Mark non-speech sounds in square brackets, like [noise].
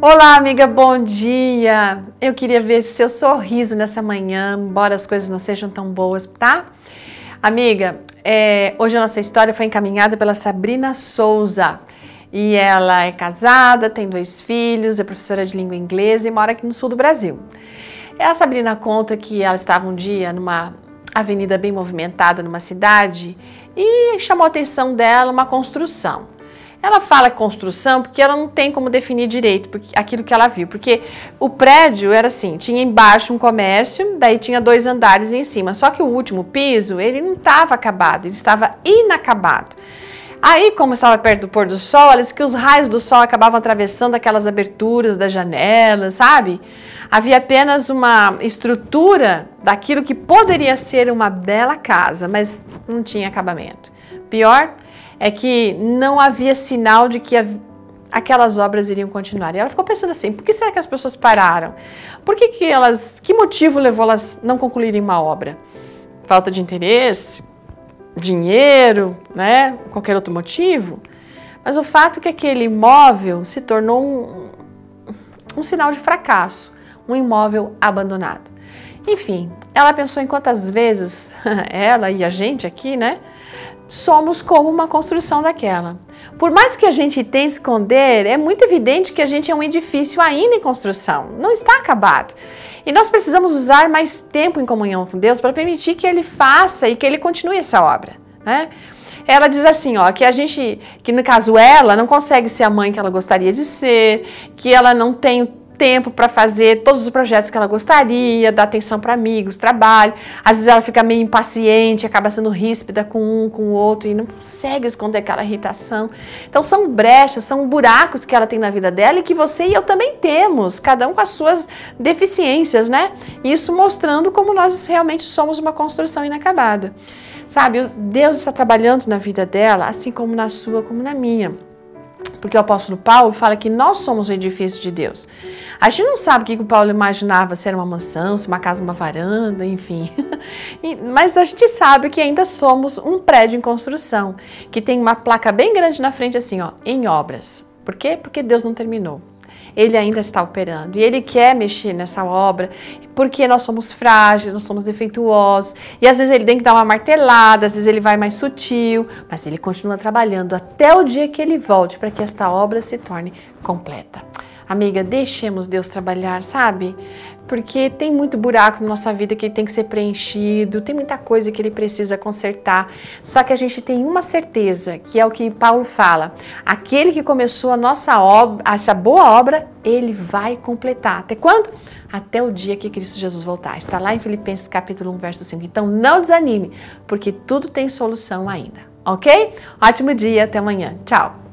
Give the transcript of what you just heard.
Olá, amiga, bom dia! Eu queria ver seu sorriso nessa manhã, embora as coisas não sejam tão boas, tá? Amiga, é, hoje a nossa história foi encaminhada pela Sabrina Souza. E ela é casada, tem dois filhos, é professora de língua inglesa e mora aqui no sul do Brasil. A Sabrina conta que ela estava um dia numa avenida bem movimentada numa cidade e chamou a atenção dela uma construção. Ela fala construção porque ela não tem como definir direito aquilo que ela viu, porque o prédio era assim, tinha embaixo um comércio, daí tinha dois andares em cima, só que o último piso, ele não estava acabado, ele estava inacabado. Aí, como estava perto do pôr do sol, ela disse que os raios do sol acabavam atravessando aquelas aberturas das janelas, sabe? Havia apenas uma estrutura daquilo que poderia ser uma bela casa, mas não tinha acabamento. Pior, é que não havia sinal de que aquelas obras iriam continuar. E ela ficou pensando assim: por que será que as pessoas pararam? Por que, que elas. Que motivo levou elas não concluírem uma obra? Falta de interesse? Dinheiro? Né? Qualquer outro motivo? Mas o fato é que aquele imóvel se tornou um, um sinal de fracasso, um imóvel abandonado. Enfim, ela pensou em quantas vezes [laughs] ela e a gente aqui, né? somos como uma construção daquela. Por mais que a gente tente esconder, é muito evidente que a gente é um edifício ainda em construção, não está acabado. E nós precisamos usar mais tempo em comunhão com Deus para permitir que Ele faça e que Ele continue essa obra. Né? Ela diz assim, ó, que a gente, que no caso ela não consegue ser a mãe que ela gostaria de ser, que ela não tem tempo para fazer todos os projetos que ela gostaria, dar atenção para amigos, trabalho. Às vezes ela fica meio impaciente, acaba sendo ríspida com um, com o outro e não consegue esconder aquela irritação. Então são brechas, são buracos que ela tem na vida dela e que você e eu também temos, cada um com as suas deficiências, né? Isso mostrando como nós realmente somos uma construção inacabada. Sabe, Deus está trabalhando na vida dela, assim como na sua, como na minha. Porque o apóstolo Paulo fala que nós somos o edifício de Deus. A gente não sabe o que o Paulo imaginava, se era uma mansão, se uma casa, uma varanda, enfim. [laughs] Mas a gente sabe que ainda somos um prédio em construção, que tem uma placa bem grande na frente assim, ó, em obras. Por quê? Porque Deus não terminou ele ainda está operando e ele quer mexer nessa obra porque nós somos frágeis, nós somos defeituosos e às vezes ele tem que dar uma martelada, às vezes ele vai mais sutil, mas ele continua trabalhando até o dia que ele volte para que esta obra se torne completa. Amiga, deixemos Deus trabalhar, sabe? Porque tem muito buraco na nossa vida que ele tem que ser preenchido, tem muita coisa que ele precisa consertar. Só que a gente tem uma certeza, que é o que Paulo fala: aquele que começou a nossa obra, essa boa obra, ele vai completar. Até quando? Até o dia que Cristo Jesus voltar. Está lá em Filipenses capítulo 1, verso 5. Então não desanime, porque tudo tem solução ainda. Ok? Ótimo dia, até amanhã. Tchau!